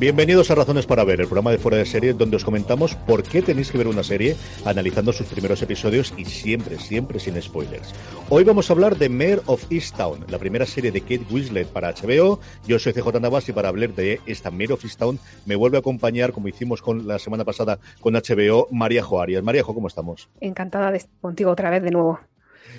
Bienvenidos a Razones para Ver, el programa de fuera de serie donde os comentamos por qué tenéis que ver una serie, analizando sus primeros episodios y siempre, siempre sin spoilers. Hoy vamos a hablar de Mayor of Easttown, la primera serie de Kate Winslet para HBO. Yo soy CJ Navas y para hablar de esta Mayor of Easttown me vuelve a acompañar, como hicimos con la semana pasada con HBO, María Jo Arias. María Jo, ¿cómo estamos? Encantada de estar contigo otra vez de nuevo.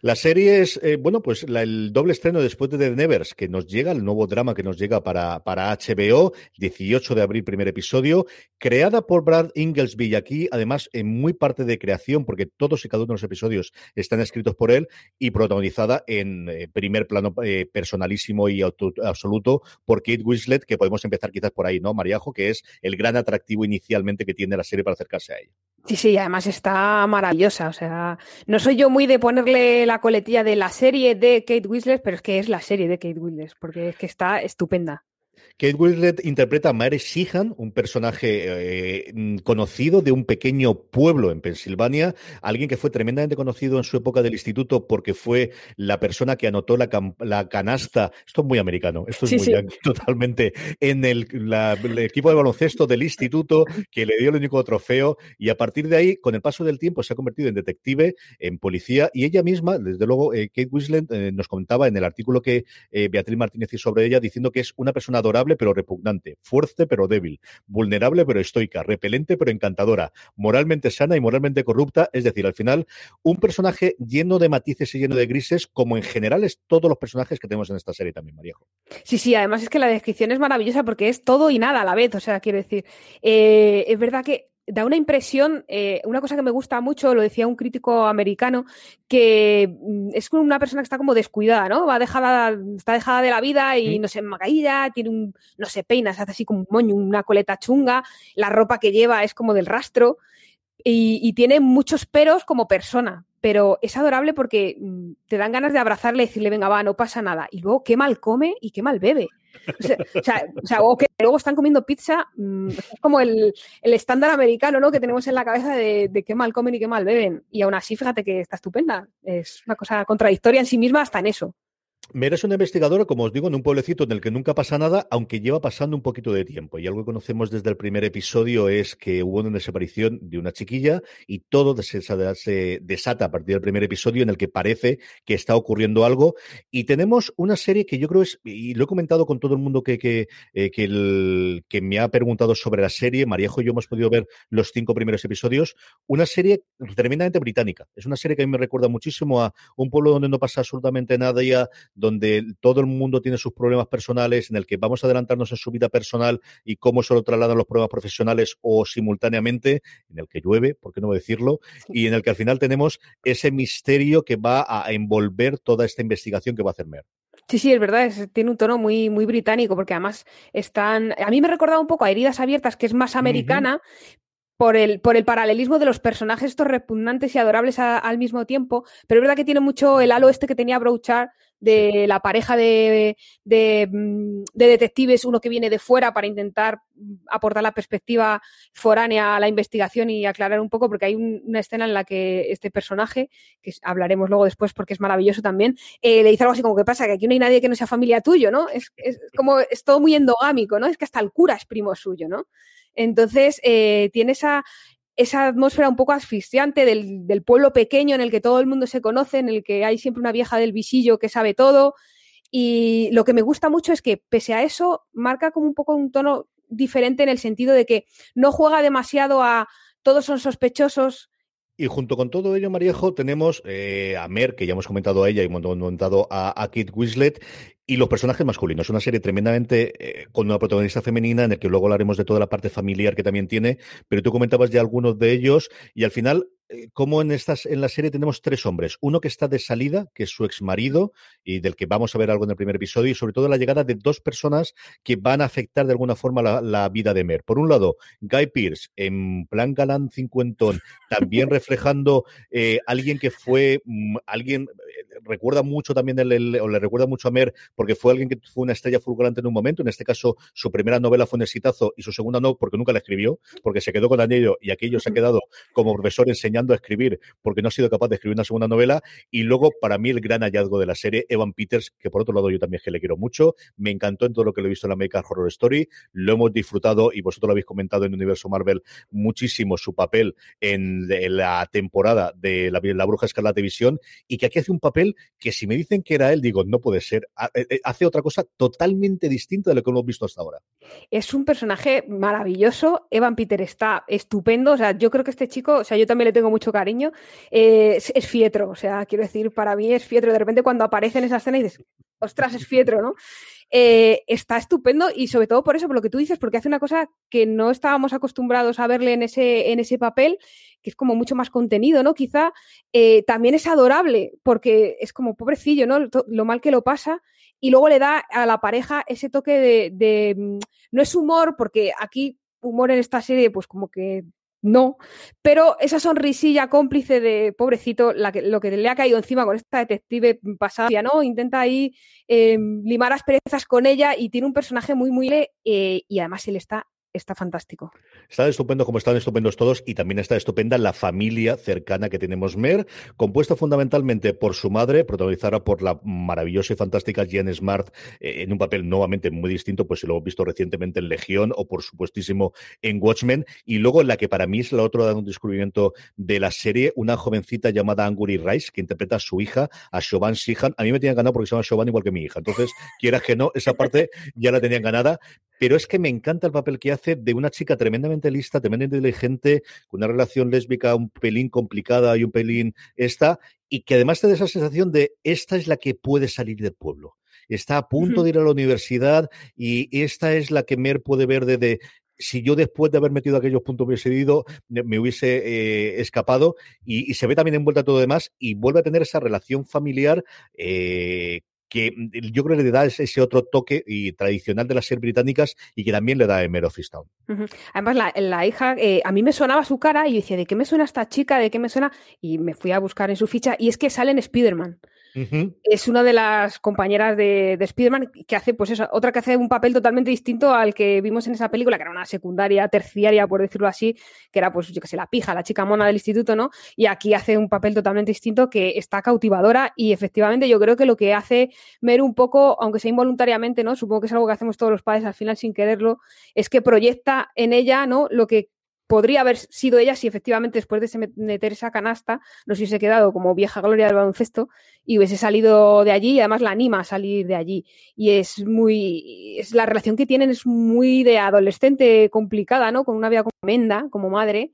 La serie es, eh, bueno, pues el doble estreno después de The Nevers, que nos llega, el nuevo drama que nos llega para, para HBO, 18 de abril, primer episodio, creada por Brad Inglesby y aquí, además, en muy parte de creación, porque todos y cada uno de los episodios están escritos por él, y protagonizada en eh, primer plano eh, personalísimo y absoluto por Kate Winslet, que podemos empezar quizás por ahí, ¿no, Mariajo? Que es el gran atractivo inicialmente que tiene la serie para acercarse a ella. Sí, sí, además está maravillosa. O sea, no soy yo muy de ponerle la coletilla de la serie de Kate Winslet, pero es que es la serie de Kate Winslet, porque es que está estupenda. Kate Winslet interpreta a Mary Sheehan, un personaje eh, conocido de un pequeño pueblo en Pensilvania, alguien que fue tremendamente conocido en su época del instituto porque fue la persona que anotó la, canasta, esto es muy americano, esto es muy totalmente, en el, equipo de baloncesto del instituto que le dio el único trofeo y a partir de ahí, con el paso del tiempo, se ha convertido en detective, en policía y ella misma, desde luego, eh, Kate Winslet eh, nos comentaba en el artículo que Beatriz Martínez hizo sobre ella, diciendo que es una persona adorable pero repugnante, fuerte pero débil, vulnerable pero estoica, repelente pero encantadora, moralmente sana y moralmente corrupta, es decir, al final, un personaje lleno de matices y lleno de grises, como en general es todos los personajes que tenemos en esta serie también, Mariejo. Sí, sí, además es que la descripción es maravillosa porque es todo y nada a la vez, o sea, quiero decir, eh, es verdad que da una impresión, eh, una cosa que me gusta mucho, lo decía un crítico americano, que mm, es una persona que está como descuidada, ¿no? Va dejada, está dejada de la vida y no sé, caída, tiene un, no sé, peina, se hace así como un moño, una coleta chunga, la ropa que lleva es como del rastro y, y tiene muchos peros como persona, pero es adorable porque mm, te dan ganas de abrazarle y decirle, venga, va, no pasa nada. Y luego, qué mal come y qué mal bebe. O sea, o, que luego están comiendo pizza, mm, es como el, estándar americano, ¿no? Que tenemos en la cabeza de, de, qué mal comen y qué mal beben. Y aún así, fíjate que está estupenda. Es una cosa contradictoria en sí misma hasta en eso. Mera es una investigadora, como os digo, en un pueblecito en el que nunca pasa nada, aunque lleva pasando un poquito de tiempo. Y algo que conocemos desde el primer episodio es que hubo una desaparición de una chiquilla y todo se desata a partir del primer episodio en el que parece que está ocurriendo algo. Y tenemos una serie que yo creo es, y lo he comentado con todo el mundo que, que, eh, que, me ha preguntado sobre la serie, Maríajo y yo hemos podido ver los cinco primeros episodios, una serie tremendamente británica. Es una serie que a mí me recuerda muchísimo a un pueblo donde no pasa absolutamente nada ya donde todo el mundo tiene sus problemas personales, en el que vamos a adelantarnos en su vida personal y cómo se lo trasladan los problemas profesionales o simultáneamente, en el que llueve, por qué no decirlo, y en el que al final tenemos ese misterio que va a envolver toda esta investigación que va a hacer Mer. Sí, sí, es verdad, tiene un tono muy, muy británico, porque además están. A mí me recordaba un poco a Heridas Abiertas, que es más americana, por el, por el paralelismo de los personajes estos repugnantes y adorables al mismo tiempo, pero es verdad que tiene mucho el halo este que tenía Brouchard de la pareja de, mm, de, detectives, uno que viene de fuera para intentar mm, aportar la perspectiva foránea a la investigación y aclarar un poco, porque hay una escena en la que este personaje, que hablaremos luego después porque es maravilloso también, eh, le dice algo así como que pasa, que aquí no hay nadie que no sea familia tuyo, ¿no? Es, es como, es todo muy endogámico, ¿no? Es que hasta el cura es primo suyo, ¿no? Entonces, eh, tiene esa, esa atmósfera un poco asfixiante del, del, pueblo pequeño en el que todo el mundo se conoce, en el que hay siempre una vieja del visillo que sabe todo. Y lo que me gusta mucho es que, pese a eso, marca como un poco un tono diferente en el sentido de que no juega demasiado a todos son sospechosos, y junto con todo ello, Mariejo, tenemos eh, a Mer, que ya hemos comentado a ella y hemos comentado a, Kit Winslet, y los personajes masculinos. Una serie tremendamente eh, con una protagonista femenina, en el que luego hablaremos de toda la parte familiar que también tiene, pero tú comentabas ya algunos de ellos, y al final eh, como en estas en la serie tenemos tres hombres, uno que está de salida, que es su ex marido y del que vamos a ver algo en el primer episodio y sobre todo la llegada de dos personas que van a afectar de alguna forma la, vida de Mer. Por un lado, Guy Pierce en plan galán cincuentón, también reflejando eh, alguien que fue mm, alguien recuerda mucho también, el, o le recuerda mucho a Mer, porque fue alguien que fue una estrella fulgurante en un momento. En este caso, su primera novela fue un exitazo y su segunda no, porque nunca la escribió, porque se quedó con aquello y aquello se ha quedado como profesor enseñando a escribir, porque no ha sido capaz de escribir una segunda novela. Y luego, para mí, el gran hallazgo de la serie, Evan Peters, que por otro lado yo también que le quiero mucho, me encantó en todo lo que lo he visto en la American Horror Story, lo hemos disfrutado y vosotros lo habéis comentado en el universo Marvel muchísimo su papel en, la temporada de la, la Bruja Escarlata Visión y que aquí hace un papel que si me dicen que era él, digo, no puede ser. Eh, eh, hace otra cosa totalmente distinta de lo que hemos visto hasta ahora. Es un personaje maravilloso. Evan Peter está estupendo. O sea, yo creo que este chico, o sea, yo también le tengo mucho cariño. Eh, es, fietro. O sea, quiero decir, para mí es fietro. De repente cuando aparece en esa escena y dices, ostras, es fietro, ¿no? Está estupendo y sobre todo por eso, por lo que tú dices, porque hace una cosa que no estábamos acostumbrados a verle en ese, en ese papel que es como mucho más contenido, ¿no? Quizá eh, también es adorable, porque es como pobrecillo, ¿no? Lo mal que lo pasa, y luego le da a la pareja ese toque de, mm, no es humor, porque aquí humor en esta serie, pues como que no, pero esa sonrisilla cómplice de pobrecito, la que, lo que le ha caído encima con esta detective pasada, ¿no? Intenta ahí em, limar asperezas con ella y tiene un personaje muy, muy... Eh, y además él está está fantástico. Está estupendo como están estupendos todos y también está estupenda la familia cercana que tenemos Mer, compuesta fundamentalmente por su madre, protagonizada por la maravillosa y fantástica Jen Smart eh, en un papel nuevamente muy distinto, pues si lo hemos visto recientemente en Legión o por supuestísimo en Watchmen, y luego la que para mí es la otra de un descubrimiento de la serie, una jovencita llamada Anguri Rice, que interpreta a su hija, a Siobhan Sihan. A mí me tenían ganado porque se llama Siobhan igual que mi hija, entonces quieras que no, esa parte ya la tenían ganada, pero es que me encanta el papel que hace de una chica tremendamente lista, tremendamente inteligente, con una relación lésbica un pelín complicada y un pelín esta, y que además te da esa sensación de esta es la que puede salir del pueblo. Está a punto de ir a la universidad y esta es la que Mer puede ver de, si yo después de haber metido aquellos puntos hubiese ido, me hubiese eh, escapado y, se ve también envuelta todo lo demás y vuelve a tener esa relación familiar eh, que mm, yo creo que le da ese, otro toque y tradicional de las series británicas y que también le da Emer Town. Además, la, hija, eh, a mí me sonaba su cara y yo decía, ¿de qué me suena esta chica? ¿De qué me suena? Y me fui a buscar en su ficha y es que sale en Spider-Man. Es una de las compañeras de, de Spider-Man que hace, pues eso, otra que hace un papel totalmente distinto al que vimos en esa película, que era una secundaria, terciaria, por decirlo así, que era, pues, yo que sé, la pija, la chica mona del instituto, ¿no? Y aquí hace un papel totalmente distinto que está cautivadora y efectivamente yo creo que lo que hace Mer un poco, aunque sea involuntariamente, ¿no? Supongo que es algo que hacemos todos los padres al final sin quererlo, es que proyecta en ella, ¿no? Lo que podría haber sido ella si efectivamente después de meter esa canasta no se hubiese quedado como vieja gloria del baloncesto y hubiese salido de allí y además la anima a salir de allí. Y es muy, es la relación que tienen es muy de adolescente complicada, ¿no? Con una vida tremenda como madre.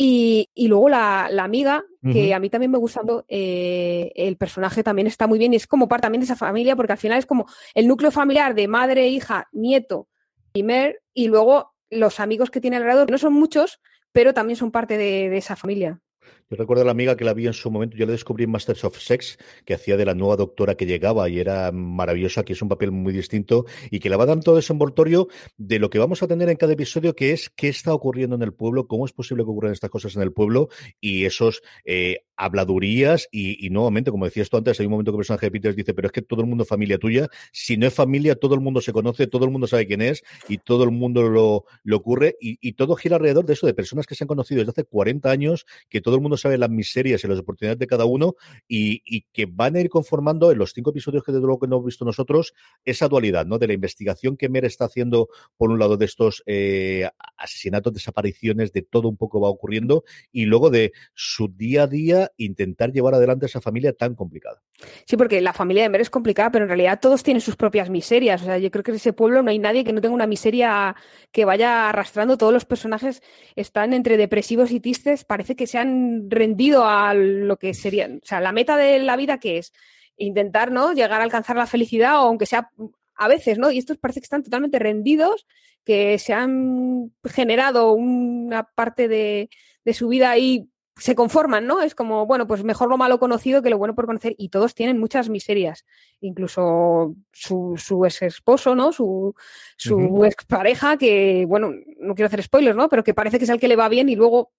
Y, luego la, amiga, que a mí también me gusta, eh, el personaje también está muy bien y es como parte también de esa familia porque al final es como el núcleo familiar de madre, hija, nieto y Mer y luego los amigos que tiene alrededor, no son muchos, pero también son parte de, esa familia. Yo recuerdo a la amiga que la vi en su momento, yo la descubrí en Masters of Sex, que hacía de la nueva doctora que llegaba y era maravillosa, que es un papel muy distinto y que le va dando todo ese envoltorio de lo que vamos a tener en cada episodio, que es qué está ocurriendo en el pueblo, cómo es posible que ocurran estas cosas en el pueblo y esos eh, habladurías y, nuevamente, como decías tú antes, hay un momento que el personaje de Peters dice, pero es que todo el mundo es familia tuya, si no es familia, todo el mundo se conoce, todo el mundo sabe quién es y todo el mundo lo, lo ocurre y, y todo gira alrededor de eso, de personas que se han conocido desde hace 40 años, que todo el mundo sabe las miserias y las oportunidades de cada uno y, que van a ir conformando en los cinco episodios que desde luego que hemos visto nosotros esa dualidad, ¿no? De la investigación que Mer está haciendo por un lado de estos eh, asesinatos, desapariciones, de todo un poco va ocurriendo y luego de su día a día intentar llevar adelante esa familia tan complicada. Sí, porque la familia de Mer es complicada, pero en realidad todos tienen sus propias miserias. O sea, yo creo que en ese pueblo no hay nadie que no tenga una miseria que vaya arrastrando. Todos los personajes están entre depresivos y tristes. Parece que se han rendido a lo que sería, o sea, la meta de la vida que es intentar, ¿no? Llegar a alcanzar la felicidad, o aunque sea a veces, ¿no? Y estos parece que están totalmente rendidos, que se han generado una parte de, de su vida ahí se conforman, ¿no? Es como, bueno, pues mejor lo malo conocido que lo bueno por conocer. Y todos tienen muchas miserias. Incluso su, su ex esposo, ¿no? Su, su ex pareja, que, bueno, no quiero hacer spoilers, ¿no? Pero que parece que es el que le va bien y luego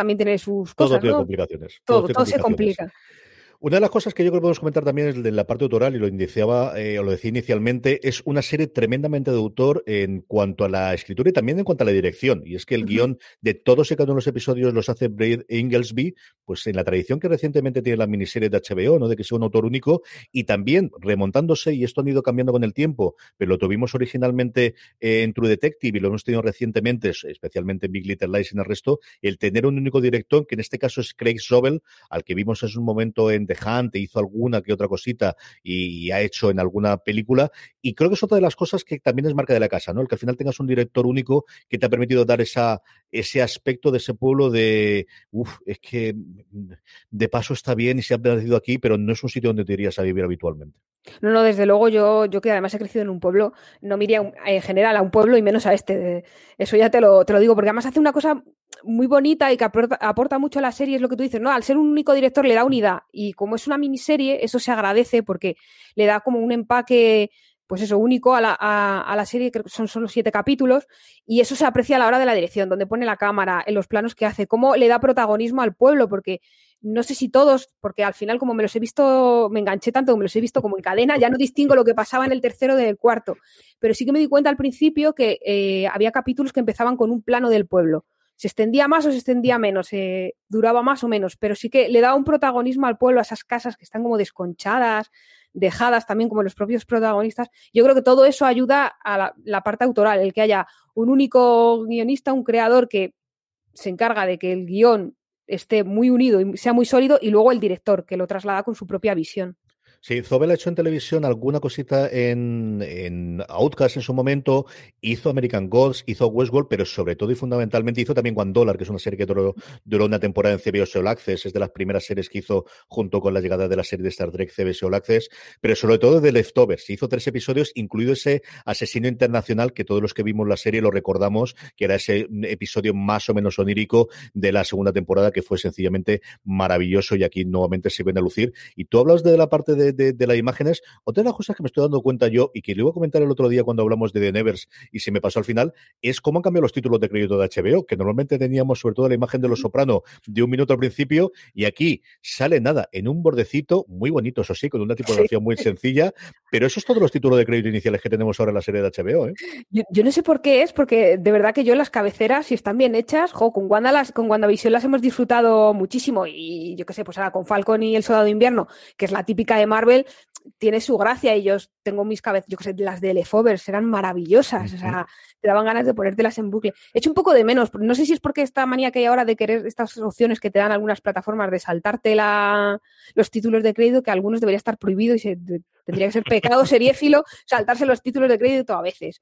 también tiene sus cosas. Todo tiene complicaciones. Todo, todo, se complica. Una de las cosas que yo creo que podemos comentar también es de la parte autoral, y lo iniciaba, eh, o lo decía inicialmente, es una serie tremendamente de autor en cuanto a la escritura y también en cuanto a la dirección. Y es que el guion de todos y cada uno de los episodios los hace Brad Inglesby, pues en la tradición que recientemente tiene la miniserie de HBO, ¿no? De que sea un autor único, y también remontándose, y esto han ido cambiando con el tiempo, pero lo tuvimos originalmente en True Detective y lo hemos tenido recientemente, especialmente en Big Little Lies y en el resto, el tener un único director, que en este caso es Craig Sobel, al que vimos en un momento en The Hunt, hizo alguna que otra cosita y, ha hecho en alguna película. Y creo que es otra de las cosas que también es marca de la casa, ¿no? El que al final tengas un director único que te ha permitido dar esa, ese aspecto de ese pueblo de, uff, es que de paso está bien y se ha nacido aquí, pero no es un sitio donde te irías a vivir habitualmente. No, no, desde luego yo, yo que además he crecido en un pueblo, no me iría en general a un pueblo y menos a este. Eso ya te lo, te lo digo, porque además hace una cosa muy bonita y que aporta, mucho a la serie, es lo que tú dices, ¿no? Al ser un único director le da unidad y como es una miniserie, eso se agradece porque le da como un empaque, pues eso, único a la, a, la serie, que son solo siete capítulos, y eso se aprecia a la hora de la dirección, donde pone la cámara, en los planos que hace, cómo le da protagonismo al pueblo, porque no sé si todos, porque al final como me los he visto, me enganché tanto, me los he visto como en cadena, ya no distingo lo que pasaba en el tercero del cuarto, pero sí que me di cuenta al principio que eh, había capítulos que empezaban con un plano del pueblo. Se extendía más o se extendía menos, eh, duraba más o menos, pero sí que le daba un protagonismo al pueblo, a esas casas que están como desconchadas, dejadas también como los propios protagonistas. Yo creo que todo eso ayuda a la, parte autoral, el que haya un único guionista, un creador que se encarga de que el guion esté muy unido y sea muy sólido, y luego el director, que lo traslada con su propia visión. Sí, Zobel ha hecho en televisión alguna cosita en, en, Outcast en su momento, hizo American Gods, hizo Westworld, pero sobre todo y fundamentalmente hizo también One Dollar, que es una serie que duró, una temporada en CBS All Access, es de las primeras series que hizo junto con la llegada de la serie de Star Trek CBS All pero sobre todo de Leftovers. Hizo tres episodios, incluido ese asesino internacional que todos los que vimos la serie lo recordamos, que era ese episodio más o menos onírico de la segunda temporada, que fue sencillamente maravilloso y aquí nuevamente se viene a lucir. Y tú hablas de la parte de de, las imágenes. Otra de las cosas que me estoy dando cuenta yo y que le iba a comentar el otro día cuando hablamos de The Nevers y se me pasó al final, es cómo han cambiado los títulos de crédito de HBO, que normalmente teníamos sobre todo la imagen de los soprano de un minuto al principio y aquí sale nada, en un bordecito muy bonito, eso sí, con una tipografía muy sencilla, pero eso es todos los títulos de crédito iniciales que tenemos ahora en la serie de HBO. ¿eh? Yo, no sé por qué es, porque de verdad que yo las cabeceras, si están bien hechas, jo, con Wanda las, con WandaVision las hemos disfrutado muchísimo y yo qué sé, pues ahora con Falcon y el Soldado de Invierno, que es la típica de Marvel, tiene su gracia y yo tengo mis cabezas, yo que sé, las de Leftovers eran maravillosas, o sea, te daban ganas de ponértelas en bucle. He hecho un poco de menos, no sé si es porque esta manía que hay ahora de querer estas opciones que te dan algunas plataformas de saltarte la, los títulos de crédito, que algunos debería estar prohibido y se, tendría que ser pecado seriéfilo saltarse los títulos de crédito a veces.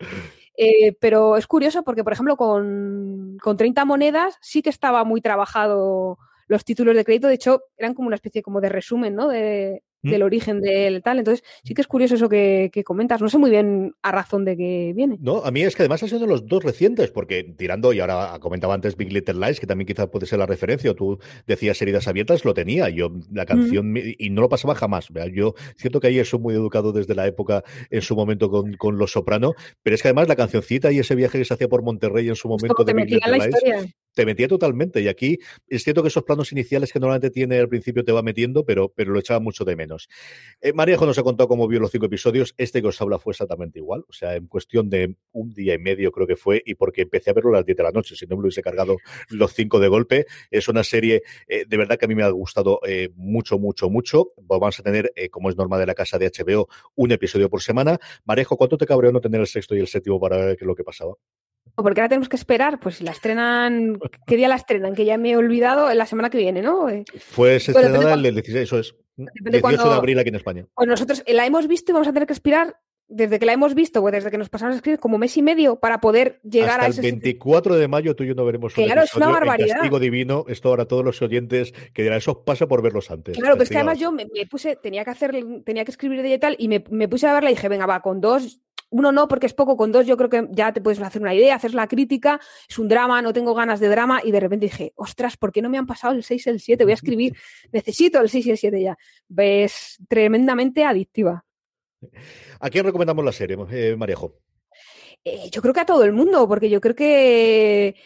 Eh, pero es curioso porque, por ejemplo, con, con 30 monedas sí que estaba muy trabajado los títulos de crédito, de hecho, eran como una especie como de resumen, ¿no? De, ¿Mm? del origen del tal. Entonces, sí que es curioso eso que, comentas. No sé muy bien a razón de qué viene. No, a mí es que además ha sido los dos recientes, porque tirando, y ahora comentaba antes Big Little Lies, que también quizás puede ser la referencia, o tú decías heridas abiertas, lo tenía. Yo, la canción, y no lo pasaba jamás. Yo, siento que ahí soy muy educado desde la época, en su momento, con, con Los Soprano, pero es que además la cancioncita y ese viaje que se hacía por Monterrey en su momento de Big Little Lies te metía totalmente. Y aquí es cierto que esos planos iniciales que normalmente tiene al principio te va metiendo, pero, pero lo echaba mucho de menos. Eh, Maríajo nos ha contado cómo vio los cinco episodios. Este que os habla fue exactamente igual. O sea, en cuestión de un día y medio creo que fue, y porque empecé a verlo a las 10 de la noche, si no me lo hubiese cargado los cinco de golpe. Es una serie eh, de verdad que a mí me ha gustado eh, mucho, mucho, mucho. Vamos a tener, como es norma de la casa de HBO, un episodio por semana. Marejo, ¿cuánto te cabreó no tener el sexto y el séptimo para ver qué es lo que pasaba? porque ahora tenemos que esperar, pues si la estrenan, ¿qué día la estrenan? Que ya me he olvidado, la semana que viene, ¿no? Eh, Fue estrenada el 16, eso es. 18 de abril aquí en España. Pues nosotros la hemos visto y vamos a tener que esperar desde que la hemos visto, o desde que nos pasamos a escribir, como mes y medio para poder llegar a ese... el 24 de mayo tú y yo no veremos claro, es una barbaridad. castigo divino, esto ahora todos los oyentes que dirán, eso pasa por verlos antes. Claro, pero es que además yo me, puse, tenía que hacer, tenía que escribir de y tal, y me, me, puse a verla y dije, venga, va, con dos uno no, porque es poco, con dos yo creo que ya te puedes hacer una idea, hacer la crítica, es un drama, no tengo ganas de drama, y de repente dije, ostras, ¿por qué no me han pasado el 6 y el 7? Voy a escribir, necesito el 6 y el 7 ya. Ves, tremendamente adictiva. ¿A quién recomendamos la serie, eh, Marejo? Eh, yo creo que a todo el mundo, porque yo creo que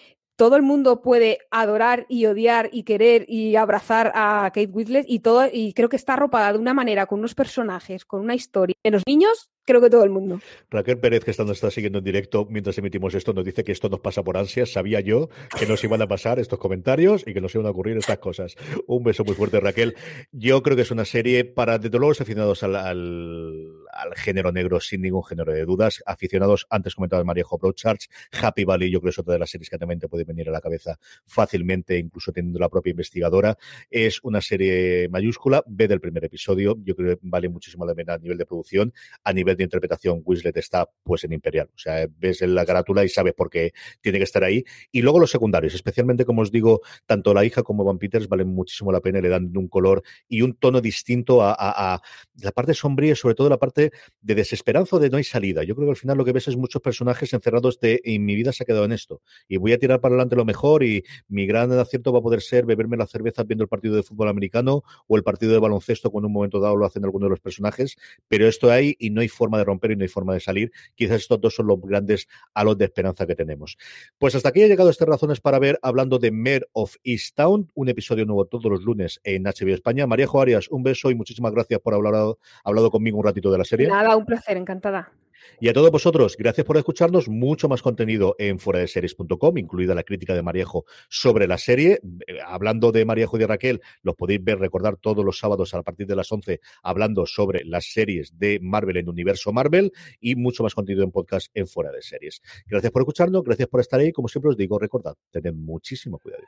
todo el mundo puede adorar y odiar y querer y abrazar a Kate Winslet y todo, y creo que está arropada de una manera, con unos personajes, con una historia. En los niños, creo que todo el mundo. Raquel Pérez, que está, nos está siguiendo en directo mientras emitimos esto, nos dice que esto nos pasa por ansias. Sabía yo que nos iban a pasar estos comentarios y que nos iban a ocurrir estas cosas. Un beso muy fuerte, Raquel. Yo creo que es una serie para, desde luego, los aficionados al, al, género negro, sin ningún género de dudas. Aficionados, antes comentaba Maríajo Broadchurch, Happy Valley, yo creo que es otra de las series que también te puede venir a la cabeza fácilmente, incluso teniendo la propia investigadora. Es una serie mayúscula. Ve del primer episodio. Yo creo que vale muchísimo la pena a nivel de producción, a nivel de interpretación, Wislet está pues en Imperial. O sea, ves en la carátula y sabes por qué tiene que estar ahí. Y luego los secundarios, especialmente como os digo, tanto la hija como Van Peters valen muchísimo la pena le dan un color y un tono distinto a, la parte sombría y sobre todo la parte de desesperanza de no hay salida. Yo creo que al final lo que ves es muchos personajes encerrados de en mi vida se ha quedado en esto y voy a tirar para adelante lo mejor y mi gran acierto va a poder ser beberme la cerveza viendo el partido de fútbol americano o el partido de baloncesto cuando en un momento dado lo hacen algunos de los personajes, pero esto hay y no hay forma de romper y no hay forma de salir. Quizás estos dos son los grandes halos de esperanza que tenemos. Pues hasta aquí ha llegado estas razones para ver, hablando de Mayor of Easttown, un episodio nuevo todos los lunes en HBO España. María Arias, un beso y muchísimas gracias por haber hablado, hablado conmigo un ratito de la Nada, un placer, encantada. Y a todos vosotros, gracias por escucharnos. Mucho más contenido en fueradeseries.com, incluida la crítica de Mariejo sobre la serie. Eh, hablando de Mariejo y de Raquel, los podéis ver, recordar todos los sábados a partir de las 11, hablando sobre las series de Marvel en Universo Marvel y mucho más contenido en podcast en Fuera de Series. Gracias por escucharnos, gracias por estar ahí. Como siempre os digo, recordad, tened muchísimo cuidado.